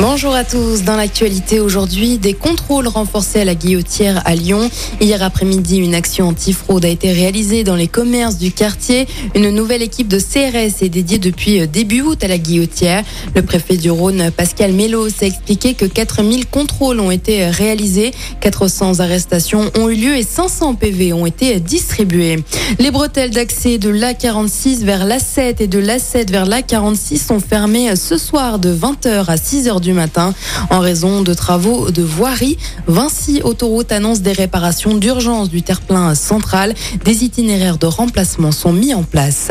Bonjour à tous. Dans l'actualité aujourd'hui, des contrôles renforcés à la guillotière à Lyon. Hier après-midi, une action anti-fraude a été réalisée dans les commerces du quartier. Une nouvelle équipe de CRS est dédiée depuis début août à la guillotière. Le préfet du Rhône, Pascal Mélos, a expliqué que 4000 contrôles ont été réalisés, 400 arrestations ont eu lieu et 500 PV ont été distribués. Les bretelles d'accès de l'A46 vers l'A7 et de l'A7 vers l'A46 sont fermées ce soir de 20h à 6h du matin en raison de travaux de voirie. Vinci Autoroute annonce des réparations d'urgence du terre-plein central. Des itinéraires de remplacement sont mis en place.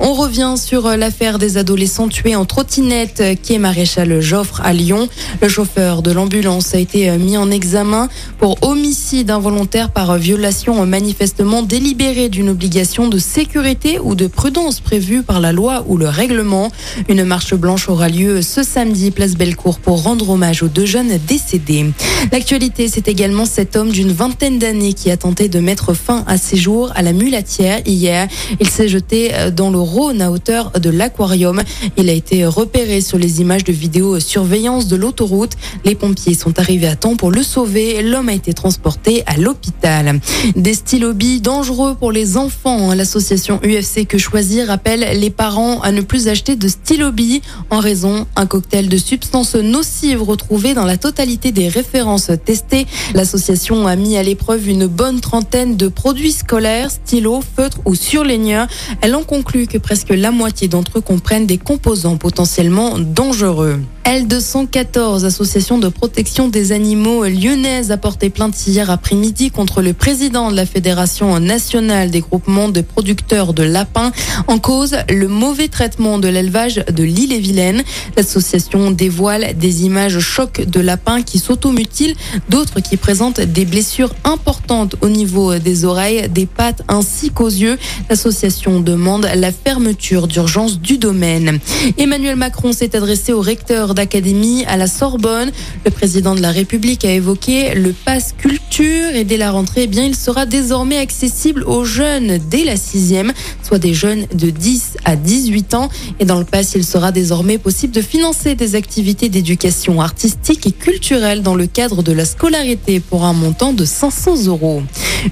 On revient sur l'affaire des adolescents tués en trottinette qui est maréchal Joffre à Lyon. Le chauffeur de l'ambulance a été mis en examen pour homicide involontaire par violation manifestement délibérée d'une obligation de sécurité ou de prudence prévue par la loi ou le règlement. Une marche blanche aura lieu ce samedi place Bellecour pour rendre hommage aux deux jeunes décédés. L'actualité, c'est également cet homme d'une vingtaine d'années qui a tenté de mettre fin à ses jours à la mulatière hier. Il s'est jeté dans le Rhône à hauteur de l'aquarium. Il a été repéré sur les images de vidéosurveillance de l'autoroute. Les pompiers sont arrivés à temps pour le sauver. L'homme a été transporté à l'hôpital. Des stylobies dangereux pour les enfants. L'association UFC Que Choisir appelle les parents à ne plus acheter de stylobies en raison un cocktail de substances nocives retrouvées dans la totalité des références testées. L'association a mis à l'épreuve une bonne trentaine de produits scolaires, stylos, feutres ou surligneurs. Elle en conclut que presque la moitié d'entre eux comprennent des composants potentiellement dangereux. L214, association de protection des animaux lyonnaise, a porté plainte hier après-midi contre le président de la Fédération nationale des groupements de producteurs de lapins en cause le mauvais traitement de l'élevage de l'île-et-Vilaine. L'association dévoile des images chocs de lapins qui s'automutilent, d'autres qui présentent des blessures importantes au niveau des oreilles, des pattes ainsi qu'aux yeux. L'association demande la fermeture d'urgence du domaine. Emmanuel Macron s'est adressé au recteur d'académie à la Sorbonne. Le président de la République a évoqué le pass culture et dès la rentrée, eh bien, il sera désormais accessible aux jeunes dès la sixième, soit des jeunes de 10 à 18 ans. Et dans le pass, il sera désormais possible de financer des activités d'éducation artistique et culturelle dans le cadre de la scolarité pour un montant de 500 euros.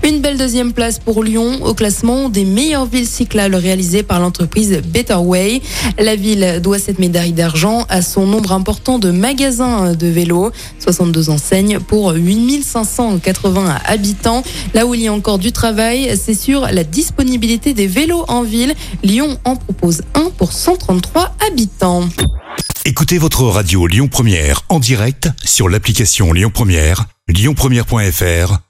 Une belle deuxième place pour Lyon au classement des meilleures villes cyclables réalisées par l'entreprise Better Way. La ville doit cette médaille d'argent à son nombre important de magasins de vélos, 62 enseignes pour 8580 habitants. Là où il y a encore du travail, c'est sur la disponibilité des vélos en ville. Lyon en propose un pour 133 habitants. Écoutez votre radio Lyon Première en direct sur l'application Lyon Première, lyonpremière.fr